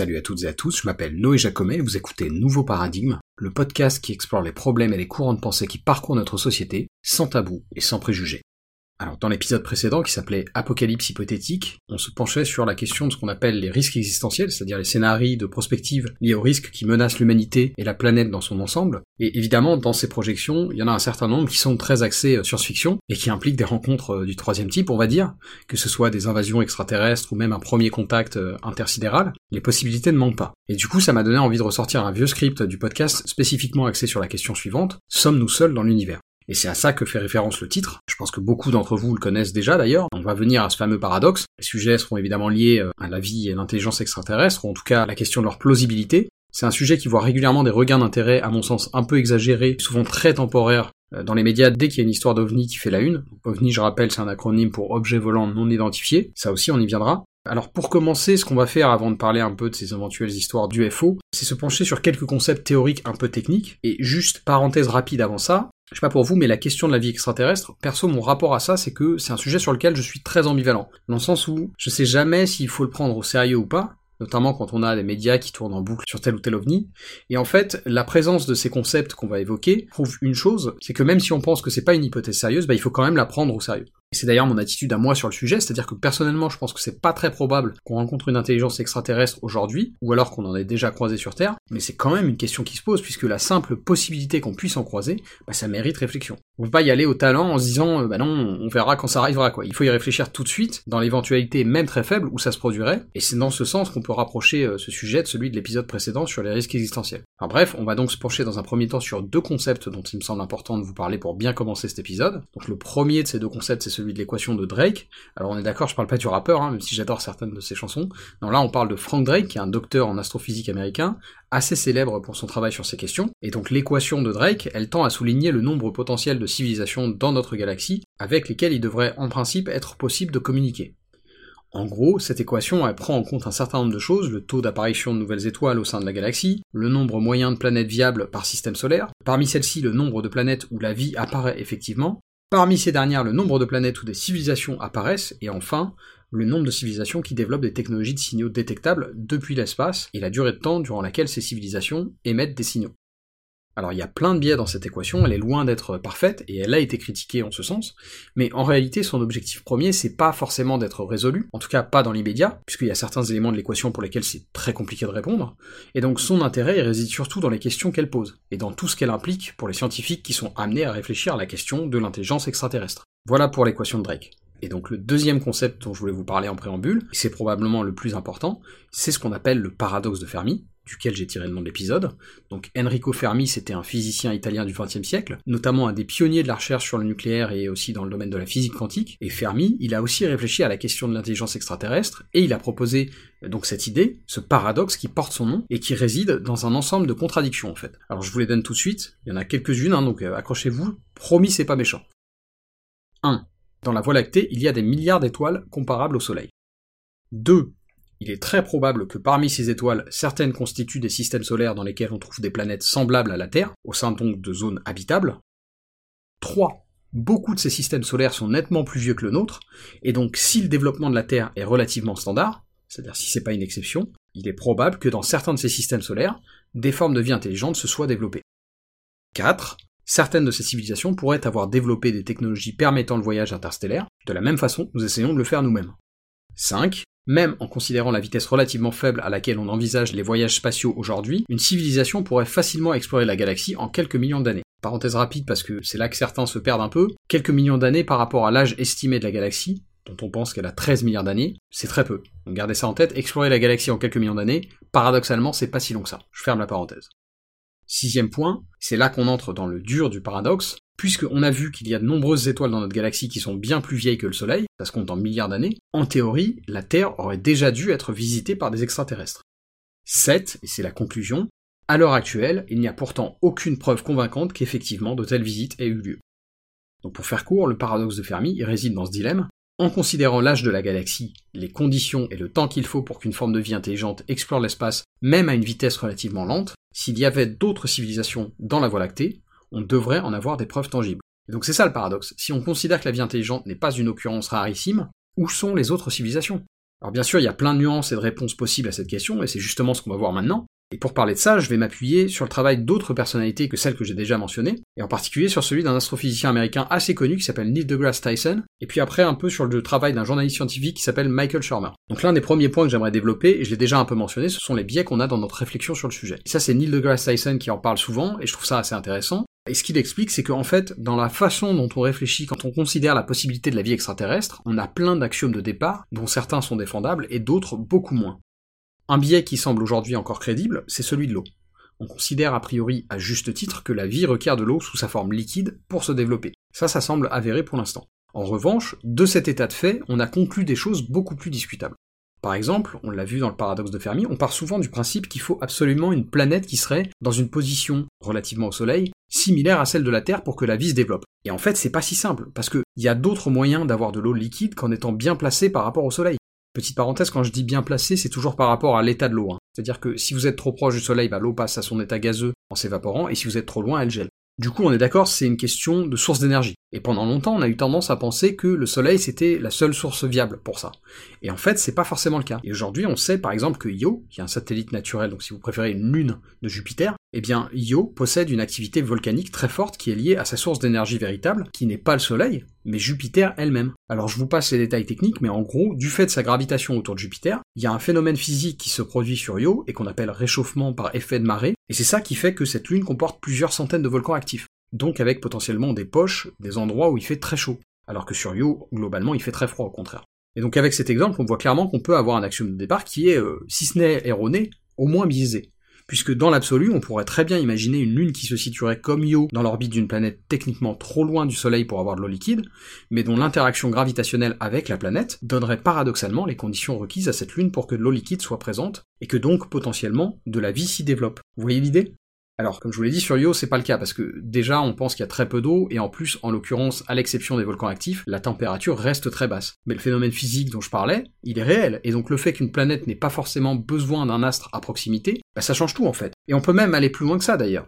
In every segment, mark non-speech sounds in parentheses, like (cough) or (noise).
Salut à toutes et à tous, je m'appelle Noé Jacomet et vous écoutez Nouveau Paradigme, le podcast qui explore les problèmes et les courants de pensée qui parcourent notre société, sans tabou et sans préjugés. Alors dans l'épisode précédent qui s'appelait Apocalypse hypothétique, on se penchait sur la question de ce qu'on appelle les risques existentiels, c'est-à-dire les scénarios de prospective liés aux risques qui menacent l'humanité et la planète dans son ensemble. Et évidemment, dans ces projections, il y en a un certain nombre qui sont très axés euh, science-fiction et qui impliquent des rencontres euh, du troisième type, on va dire, que ce soit des invasions extraterrestres ou même un premier contact euh, intersidéral. Les possibilités ne manquent pas. Et du coup, ça m'a donné envie de ressortir un vieux script du podcast spécifiquement axé sur la question suivante sommes-nous seuls dans l'univers? Et c'est à ça que fait référence le titre. Je pense que beaucoup d'entre vous le connaissent déjà d'ailleurs. On va venir à ce fameux paradoxe. Les sujets seront évidemment liés euh, à la vie et l'intelligence extraterrestre, ou en tout cas à la question de leur plausibilité. C'est un sujet qui voit régulièrement des regains d'intérêt, à mon sens, un peu exagérés, souvent très temporaires, euh, dans les médias dès qu'il y a une histoire d'OVNI qui fait la une. OVNI, je rappelle, c'est un acronyme pour objet volant non identifié. Ça aussi, on y viendra. Alors pour commencer, ce qu'on va faire avant de parler un peu de ces éventuelles histoires d'UFO, c'est se pencher sur quelques concepts théoriques un peu techniques. Et juste parenthèse rapide avant ça, je sais pas pour vous, mais la question de la vie extraterrestre, perso, mon rapport à ça, c'est que c'est un sujet sur lequel je suis très ambivalent. Dans le sens où je sais jamais s'il faut le prendre au sérieux ou pas, notamment quand on a des médias qui tournent en boucle sur tel ou tel ovni. Et en fait, la présence de ces concepts qu'on va évoquer prouve une chose, c'est que même si on pense que c'est pas une hypothèse sérieuse, bah, il faut quand même la prendre au sérieux. C'est d'ailleurs mon attitude à moi sur le sujet, c'est-à-dire que personnellement, je pense que c'est pas très probable qu'on rencontre une intelligence extraterrestre aujourd'hui, ou alors qu'on en ait déjà croisé sur Terre, mais c'est quand même une question qui se pose, puisque la simple possibilité qu'on puisse en croiser, bah, ça mérite réflexion. On peut pas y aller au talent en se disant, euh, bah non, on verra quand ça arrivera, quoi. Il faut y réfléchir tout de suite, dans l'éventualité même très faible où ça se produirait, et c'est dans ce sens qu'on peut rapprocher euh, ce sujet de celui de l'épisode précédent sur les risques existentiels. Enfin bref, on va donc se pencher dans un premier temps sur deux concepts dont il me semble important de vous parler pour bien commencer cet épisode. Donc le premier de ces deux concepts, c'est de l'équation de Drake. Alors on est d'accord, je parle pas du rappeur, hein, même si j'adore certaines de ses chansons. Non, là on parle de Frank Drake, qui est un docteur en astrophysique américain, assez célèbre pour son travail sur ces questions. Et donc l'équation de Drake, elle tend à souligner le nombre potentiel de civilisations dans notre galaxie, avec lesquelles il devrait en principe être possible de communiquer. En gros, cette équation elle prend en compte un certain nombre de choses, le taux d'apparition de nouvelles étoiles au sein de la galaxie, le nombre moyen de planètes viables par système solaire, parmi celles-ci le nombre de planètes où la vie apparaît effectivement, parmi ces dernières le nombre de planètes où des civilisations apparaissent, et enfin le nombre de civilisations qui développent des technologies de signaux détectables depuis l'espace, et la durée de temps durant laquelle ces civilisations émettent des signaux. Alors il y a plein de biais dans cette équation, elle est loin d'être parfaite, et elle a été critiquée en ce sens, mais en réalité son objectif premier c'est pas forcément d'être résolu, en tout cas pas dans l'immédiat, puisqu'il y a certains éléments de l'équation pour lesquels c'est très compliqué de répondre, et donc son intérêt réside surtout dans les questions qu'elle pose, et dans tout ce qu'elle implique pour les scientifiques qui sont amenés à réfléchir à la question de l'intelligence extraterrestre. Voilà pour l'équation de Drake. Et donc le deuxième concept dont je voulais vous parler en préambule, et c'est probablement le plus important, c'est ce qu'on appelle le paradoxe de Fermi, duquel j'ai tiré le nom de l'épisode. Donc Enrico Fermi, c'était un physicien italien du XXe siècle, notamment un des pionniers de la recherche sur le nucléaire et aussi dans le domaine de la physique quantique. Et Fermi, il a aussi réfléchi à la question de l'intelligence extraterrestre, et il a proposé donc cette idée, ce paradoxe qui porte son nom, et qui réside dans un ensemble de contradictions en fait. Alors je vous les donne tout de suite, il y en a quelques-unes, hein, donc euh, accrochez-vous, promis c'est pas méchant. 1. Dans la Voie lactée, il y a des milliards d'étoiles comparables au Soleil. 2 il est très probable que parmi ces étoiles, certaines constituent des systèmes solaires dans lesquels on trouve des planètes semblables à la Terre, au sein donc de zones habitables. 3. Beaucoup de ces systèmes solaires sont nettement plus vieux que le nôtre, et donc si le développement de la Terre est relativement standard, c'est-à-dire si c'est pas une exception, il est probable que dans certains de ces systèmes solaires, des formes de vie intelligentes se soient développées. 4. Certaines de ces civilisations pourraient avoir développé des technologies permettant le voyage interstellaire, de la même façon nous essayons de le faire nous-mêmes. 5. Même en considérant la vitesse relativement faible à laquelle on envisage les voyages spatiaux aujourd'hui, une civilisation pourrait facilement explorer la galaxie en quelques millions d'années. Parenthèse rapide parce que c'est là que certains se perdent un peu, quelques millions d'années par rapport à l'âge estimé de la galaxie, dont on pense qu'elle a 13 milliards d'années, c'est très peu. Donc gardez ça en tête, explorer la galaxie en quelques millions d'années, paradoxalement c'est pas si long que ça. Je ferme la parenthèse. Sixième point, c'est là qu'on entre dans le dur du paradoxe, puisqu'on a vu qu'il y a de nombreuses étoiles dans notre galaxie qui sont bien plus vieilles que le Soleil, ça se compte en milliards d'années, en théorie, la Terre aurait déjà dû être visitée par des extraterrestres. 7, et c'est la conclusion, à l'heure actuelle, il n'y a pourtant aucune preuve convaincante qu'effectivement de telles visites aient eu lieu. Donc pour faire court, le paradoxe de Fermi réside dans ce dilemme. En considérant l'âge de la galaxie, les conditions et le temps qu'il faut pour qu'une forme de vie intelligente explore l'espace, même à une vitesse relativement lente, s'il y avait d'autres civilisations dans la Voie lactée, on devrait en avoir des preuves tangibles. Et donc c'est ça le paradoxe. Si on considère que la vie intelligente n'est pas une occurrence rarissime, où sont les autres civilisations? Alors bien sûr, il y a plein de nuances et de réponses possibles à cette question, et c'est justement ce qu'on va voir maintenant. Et pour parler de ça, je vais m'appuyer sur le travail d'autres personnalités que celles que j'ai déjà mentionnées, et en particulier sur celui d'un astrophysicien américain assez connu qui s'appelle Neil deGrasse Tyson, et puis après un peu sur le travail d'un journaliste scientifique qui s'appelle Michael Shermer. Donc l'un des premiers points que j'aimerais développer, et je l'ai déjà un peu mentionné, ce sont les biais qu'on a dans notre réflexion sur le sujet. Et ça c'est Neil deGrasse Tyson qui en parle souvent, et je trouve ça assez intéressant. Et ce qu'il explique, c'est qu'en fait, dans la façon dont on réfléchit quand on considère la possibilité de la vie extraterrestre, on a plein d'axiomes de départ, dont certains sont défendables et d'autres beaucoup moins. Un biais qui semble aujourd'hui encore crédible, c'est celui de l'eau. On considère a priori à juste titre que la vie requiert de l'eau sous sa forme liquide pour se développer. Ça, ça semble avéré pour l'instant. En revanche, de cet état de fait, on a conclu des choses beaucoup plus discutables. Par exemple, on l'a vu dans le paradoxe de Fermi, on part souvent du principe qu'il faut absolument une planète qui serait dans une position relativement au Soleil, similaire à celle de la Terre pour que la vie se développe. Et en fait, c'est pas si simple, parce qu'il y a d'autres moyens d'avoir de l'eau liquide qu'en étant bien placé par rapport au Soleil. Petite parenthèse, quand je dis bien placé, c'est toujours par rapport à l'état de l'eau. Hein. C'est-à-dire que si vous êtes trop proche du soleil, bah, l'eau passe à son état gazeux en s'évaporant, et si vous êtes trop loin, elle gèle. Du coup, on est d'accord, c'est une question de source d'énergie. Et pendant longtemps, on a eu tendance à penser que le Soleil c'était la seule source viable pour ça. Et en fait, c'est pas forcément le cas. Et aujourd'hui, on sait par exemple que Io, qui est un satellite naturel, donc si vous préférez une lune de Jupiter, eh bien Io possède une activité volcanique très forte qui est liée à sa source d'énergie véritable, qui n'est pas le Soleil, mais Jupiter elle-même. Alors je vous passe les détails techniques, mais en gros, du fait de sa gravitation autour de Jupiter, il y a un phénomène physique qui se produit sur Io et qu'on appelle réchauffement par effet de marée, et c'est ça qui fait que cette lune comporte plusieurs centaines de volcans actifs donc avec potentiellement des poches, des endroits où il fait très chaud, alors que sur Io, globalement, il fait très froid au contraire. Et donc avec cet exemple, on voit clairement qu'on peut avoir un axiome de départ qui est, euh, si ce n'est erroné, au moins biaisé. Puisque dans l'absolu, on pourrait très bien imaginer une Lune qui se situerait comme Io dans l'orbite d'une planète techniquement trop loin du Soleil pour avoir de l'eau liquide, mais dont l'interaction gravitationnelle avec la planète donnerait paradoxalement les conditions requises à cette Lune pour que de l'eau liquide soit présente, et que donc potentiellement de la vie s'y développe. Vous voyez l'idée? Alors, comme je vous l'ai dit, sur Io, c'est pas le cas, parce que déjà, on pense qu'il y a très peu d'eau, et en plus, en l'occurrence, à l'exception des volcans actifs, la température reste très basse. Mais le phénomène physique dont je parlais, il est réel, et donc le fait qu'une planète n'ait pas forcément besoin d'un astre à proximité, bah, ça change tout en fait. Et on peut même aller plus loin que ça d'ailleurs.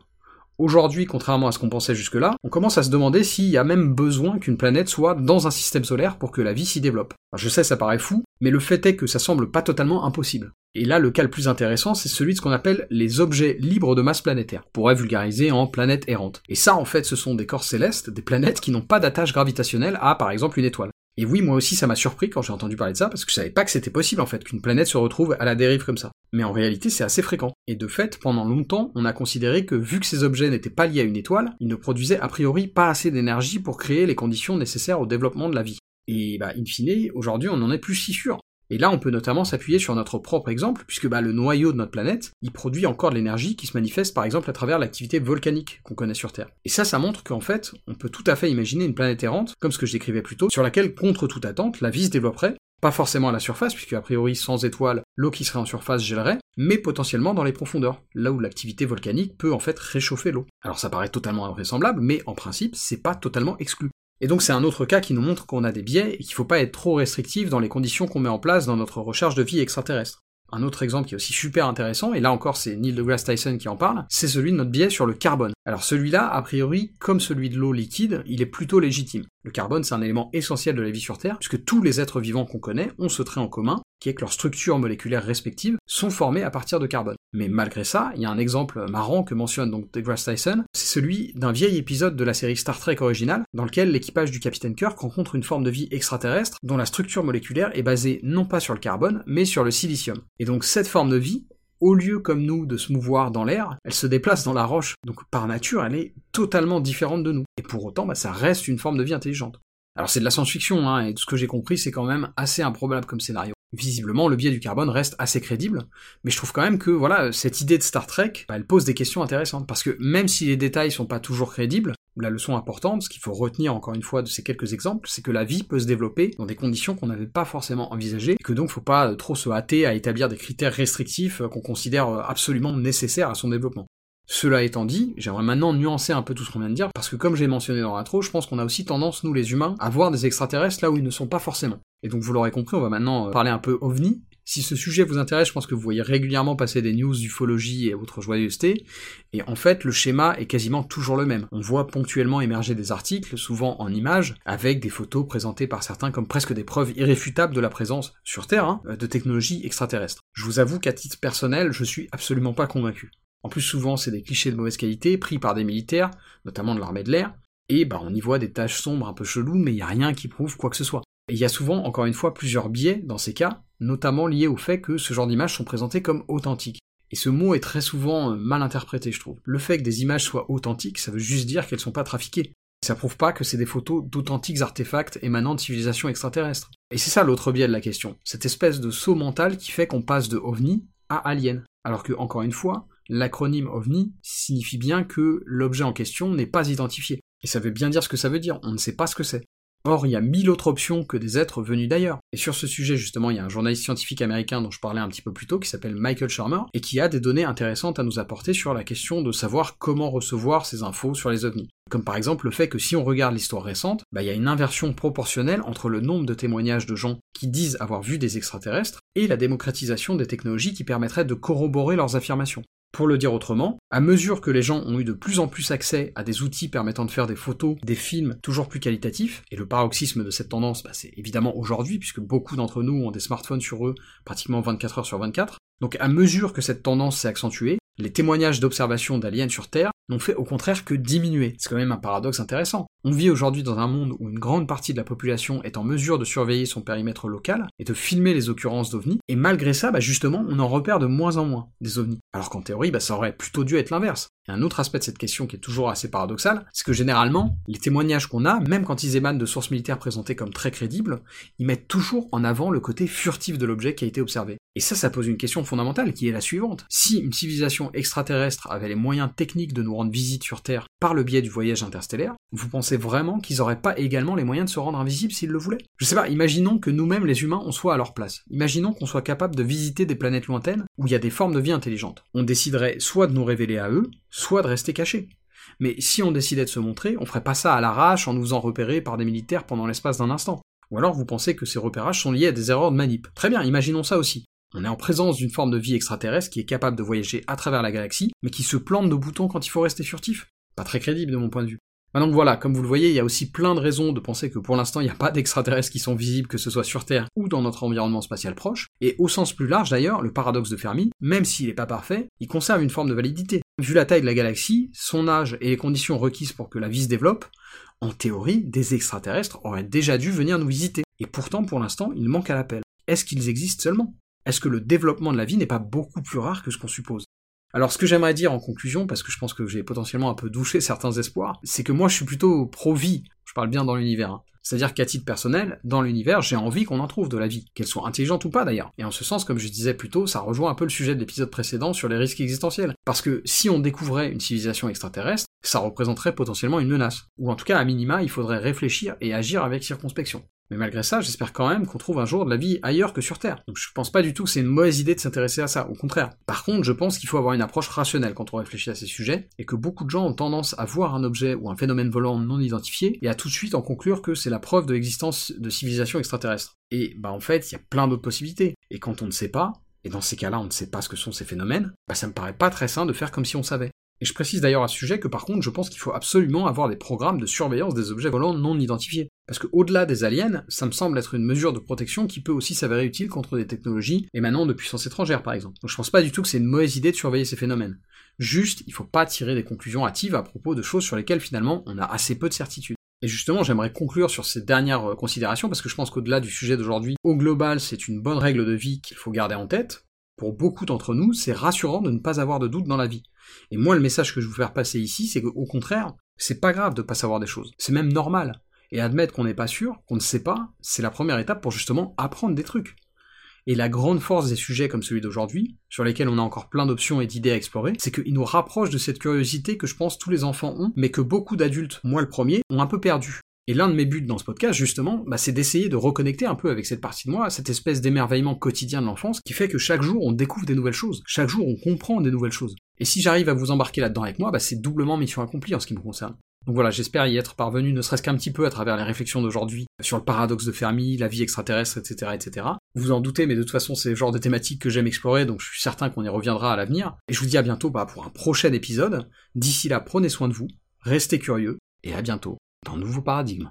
Aujourd'hui, contrairement à ce qu'on pensait jusque-là, on commence à se demander s'il y a même besoin qu'une planète soit dans un système solaire pour que la vie s'y développe. je sais, ça paraît fou, mais le fait est que ça semble pas totalement impossible. Et là, le cas le plus intéressant, c'est celui de ce qu'on appelle les objets libres de masse planétaire. Pourrait vulgariser en planètes errantes. Et ça, en fait, ce sont des corps célestes, des planètes qui n'ont pas d'attache gravitationnelle à, par exemple, une étoile. Et oui, moi aussi, ça m'a surpris quand j'ai entendu parler de ça, parce que je savais pas que c'était possible, en fait, qu'une planète se retrouve à la dérive comme ça. Mais en réalité, c'est assez fréquent. Et de fait, pendant longtemps, on a considéré que vu que ces objets n'étaient pas liés à une étoile, ils ne produisaient a priori pas assez d'énergie pour créer les conditions nécessaires au développement de la vie. Et bah, in fine, aujourd'hui, on n'en est plus si sûr. Et là, on peut notamment s'appuyer sur notre propre exemple, puisque bah, le noyau de notre planète, il produit encore de l'énergie qui se manifeste par exemple à travers l'activité volcanique qu'on connaît sur Terre. Et ça, ça montre qu'en fait, on peut tout à fait imaginer une planète errante, comme ce que je décrivais plus tôt, sur laquelle, contre toute attente, la vie se développerait, pas forcément à la surface, puisque a priori sans étoiles, l'eau qui serait en surface gèlerait, mais potentiellement dans les profondeurs, là où l'activité volcanique peut en fait réchauffer l'eau. Alors ça paraît totalement invraisemblable, mais en principe, c'est pas totalement exclu. Et donc c'est un autre cas qui nous montre qu'on a des biais et qu'il ne faut pas être trop restrictif dans les conditions qu'on met en place dans notre recherche de vie extraterrestre. Un autre exemple qui est aussi super intéressant, et là encore c'est Neil deGrasse Tyson qui en parle, c'est celui de notre biais sur le carbone. Alors celui-là, a priori, comme celui de l'eau liquide, il est plutôt légitime. Le carbone, c'est un élément essentiel de la vie sur Terre, puisque tous les êtres vivants qu'on connaît ont ce trait en commun, qui est que leurs structures moléculaires respectives sont formées à partir de carbone. Mais malgré ça, il y a un exemple marrant que mentionne donc deGrasse Tyson, celui d'un vieil épisode de la série Star Trek originale, dans lequel l'équipage du capitaine Kirk rencontre une forme de vie extraterrestre dont la structure moléculaire est basée non pas sur le carbone, mais sur le silicium. Et donc cette forme de vie, au lieu comme nous de se mouvoir dans l'air, elle se déplace dans la roche. Donc par nature, elle est totalement différente de nous. Et pour autant, bah, ça reste une forme de vie intelligente. Alors c'est de la science-fiction, hein, et tout ce que j'ai compris, c'est quand même assez improbable comme scénario visiblement le biais du carbone reste assez crédible, mais je trouve quand même que voilà cette idée de Star Trek, bah, elle pose des questions intéressantes parce que même si les détails sont pas toujours crédibles, la leçon importante, ce qu'il faut retenir encore une fois de ces quelques exemples, c'est que la vie peut se développer dans des conditions qu'on n'avait pas forcément envisagées, et que donc faut pas trop se hâter à établir des critères restrictifs euh, qu'on considère euh, absolument nécessaires à son développement. Cela étant dit, j'aimerais maintenant nuancer un peu tout ce qu'on vient de dire, parce que comme j'ai mentionné dans l'intro, je pense qu'on a aussi tendance, nous les humains, à voir des extraterrestres là où ils ne sont pas forcément. Et donc vous l'aurez compris, on va maintenant euh, parler un peu ovni, Si ce sujet vous intéresse, je pense que vous voyez régulièrement passer des news d'ufologie et autres joyeusetés, et en fait, le schéma est quasiment toujours le même. On voit ponctuellement émerger des articles, souvent en images, avec des photos présentées par certains comme presque des preuves irréfutables de la présence, sur Terre, hein, de technologies extraterrestres. Je vous avoue qu'à titre personnel, je suis absolument pas convaincu. En plus, souvent, c'est des clichés de mauvaise qualité, pris par des militaires, notamment de l'armée de l'air, et bah, on y voit des taches sombres un peu cheloues, mais il n'y a rien qui prouve quoi que ce soit. Il y a souvent, encore une fois, plusieurs biais dans ces cas, notamment liés au fait que ce genre d'images sont présentées comme authentiques. Et ce mot est très souvent euh, mal interprété, je trouve. Le fait que des images soient authentiques, ça veut juste dire qu'elles sont pas trafiquées. Ça prouve pas que c'est des photos d'authentiques artefacts émanant de civilisations extraterrestres. Et c'est ça l'autre biais de la question, cette espèce de saut mental qui fait qu'on passe de ovni à alien. Alors que, encore une fois, l'acronyme OVNI signifie bien que l'objet en question n'est pas identifié. Et ça veut bien dire ce que ça veut dire, on ne sait pas ce que c'est. Or, il y a mille autres options que des êtres venus d'ailleurs. Et sur ce sujet, justement, il y a un journaliste scientifique américain dont je parlais un petit peu plus tôt, qui s'appelle Michael Shermer, et qui a des données intéressantes à nous apporter sur la question de savoir comment recevoir ces infos sur les ovnis. Comme par exemple le fait que si on regarde l'histoire récente, bah, il y a une inversion proportionnelle entre le nombre de témoignages de gens qui disent avoir vu des extraterrestres et la démocratisation des technologies qui permettraient de corroborer leurs affirmations. Pour le dire autrement, à mesure que les gens ont eu de plus en plus accès à des outils permettant de faire des photos, des films toujours plus qualitatifs, et le paroxysme de cette tendance, bah, c'est évidemment aujourd'hui, puisque beaucoup d'entre nous ont des smartphones sur eux pratiquement 24 heures sur 24, donc à mesure que cette tendance s'est accentuée, les témoignages d'observation d'aliens sur Terre n'ont fait au contraire que diminuer. C'est quand même un paradoxe intéressant. On vit aujourd'hui dans un monde où une grande partie de la population est en mesure de surveiller son périmètre local et de filmer les occurrences d'ovnis, et malgré ça, bah justement, on en repère de moins en moins des ovnis. Alors qu'en théorie, bah ça aurait plutôt dû être l'inverse. Et un autre aspect de cette question qui est toujours assez paradoxal, c'est que généralement, les témoignages qu'on a, même quand ils émanent de sources militaires présentées comme très crédibles, ils mettent toujours en avant le côté furtif de l'objet qui a été observé. Et ça, ça pose une question fondamentale qui est la suivante. Si une civilisation extraterrestre avait les moyens techniques de nous rendre visite sur Terre par le biais du voyage interstellaire, vous pensez vraiment qu'ils n'auraient pas également les moyens de se rendre invisibles s'ils le voulaient? Je sais pas, imaginons que nous-mêmes les humains on soit à leur place. Imaginons qu'on soit capable de visiter des planètes lointaines où il y a des formes de vie intelligentes. On déciderait soit de nous révéler à eux, soit de rester cachés. Mais si on décidait de se montrer, on ferait pas ça à l'arrache en nous faisant repérer par des militaires pendant l'espace d'un instant. Ou alors vous pensez que ces repérages sont liés à des erreurs de manip. Très bien, imaginons ça aussi. On est en présence d'une forme de vie extraterrestre qui est capable de voyager à travers la galaxie, mais qui se plante de boutons quand il faut rester furtif. Pas très crédible de mon point de vue. Bah donc voilà, comme vous le voyez, il y a aussi plein de raisons de penser que pour l'instant il n'y a pas d'extraterrestres qui sont visibles, que ce soit sur Terre ou dans notre environnement spatial proche, et au sens plus large d'ailleurs, le paradoxe de Fermi, même s'il n'est pas parfait, il conserve une forme de validité. Vu la taille de la galaxie, son âge et les conditions requises pour que la vie se développe, en théorie, des extraterrestres auraient déjà dû venir nous visiter, et pourtant pour l'instant il manque à l'appel. Est-ce qu'ils existent seulement? Est-ce que le développement de la vie n'est pas beaucoup plus rare que ce qu'on suppose? Alors ce que j'aimerais dire en conclusion, parce que je pense que j'ai potentiellement un peu douché (laughs) certains espoirs, c'est que moi je suis plutôt pro-vie, je parle bien dans l'univers. Hein. C'est-à-dire qu'à titre personnel, dans l'univers, j'ai envie qu'on en trouve de la vie, qu'elle soit intelligente ou pas d'ailleurs. Et en ce sens, comme je disais plus tôt, ça rejoint un peu le sujet de l'épisode précédent sur les risques existentiels. Parce que si on découvrait une civilisation extraterrestre, ça représenterait potentiellement une menace. Ou en tout cas, à minima, il faudrait réfléchir et agir avec circonspection. Mais malgré ça, j'espère quand même qu'on trouve un jour de la vie ailleurs que sur Terre. Donc je pense pas du tout que c'est une mauvaise idée de s'intéresser à ça, au contraire. Par contre, je pense qu'il faut avoir une approche rationnelle quand on réfléchit à ces sujets, et que beaucoup de gens ont tendance à voir un objet ou un phénomène volant non identifié, et à tout de suite en conclure que c'est la preuve de l'existence de civilisations extraterrestres. Et bah en fait, il y a plein d'autres possibilités. Et quand on ne sait pas, et dans ces cas-là on ne sait pas ce que sont ces phénomènes, bah ça me paraît pas très sain de faire comme si on savait. Et je précise d'ailleurs à ce sujet que par contre, je pense qu'il faut absolument avoir des programmes de surveillance des objets volants non identifiés. Parce que au-delà des aliens, ça me semble être une mesure de protection qui peut aussi s'avérer utile contre des technologies émanant de puissances étrangères par exemple. Donc je pense pas du tout que c'est une mauvaise idée de surveiller ces phénomènes. Juste, il faut pas tirer des conclusions hâtives à propos de choses sur lesquelles finalement on a assez peu de certitude. Et justement, j'aimerais conclure sur ces dernières euh, considérations parce que je pense qu'au-delà du sujet d'aujourd'hui, au global, c'est une bonne règle de vie qu'il faut garder en tête. Pour beaucoup d'entre nous, c'est rassurant de ne pas avoir de doute dans la vie. Et moi, le message que je veux faire passer ici, c'est qu'au contraire, c'est pas grave de pas savoir des choses. C'est même normal. Et admettre qu'on n'est pas sûr, qu'on ne sait pas, c'est la première étape pour justement apprendre des trucs. Et la grande force des sujets comme celui d'aujourd'hui, sur lesquels on a encore plein d'options et d'idées à explorer, c'est qu'ils nous rapprochent de cette curiosité que je pense tous les enfants ont, mais que beaucoup d'adultes, moi le premier, ont un peu perdu. Et l'un de mes buts dans ce podcast, justement, bah, c'est d'essayer de reconnecter un peu avec cette partie de moi, cette espèce d'émerveillement quotidien de l'enfance, qui fait que chaque jour on découvre des nouvelles choses, chaque jour on comprend des nouvelles choses. Et si j'arrive à vous embarquer là-dedans avec moi, bah, c'est doublement mission accomplie en ce qui me concerne. Donc voilà, j'espère y être parvenu, ne serait-ce qu'un petit peu à travers les réflexions d'aujourd'hui sur le paradoxe de Fermi, la vie extraterrestre, etc., etc. Vous en doutez, mais de toute façon, c'est le genre de thématiques que j'aime explorer, donc je suis certain qu'on y reviendra à l'avenir. Et je vous dis à bientôt bah, pour un prochain épisode. D'ici là, prenez soin de vous, restez curieux, et à bientôt dans Nouveau Paradigme.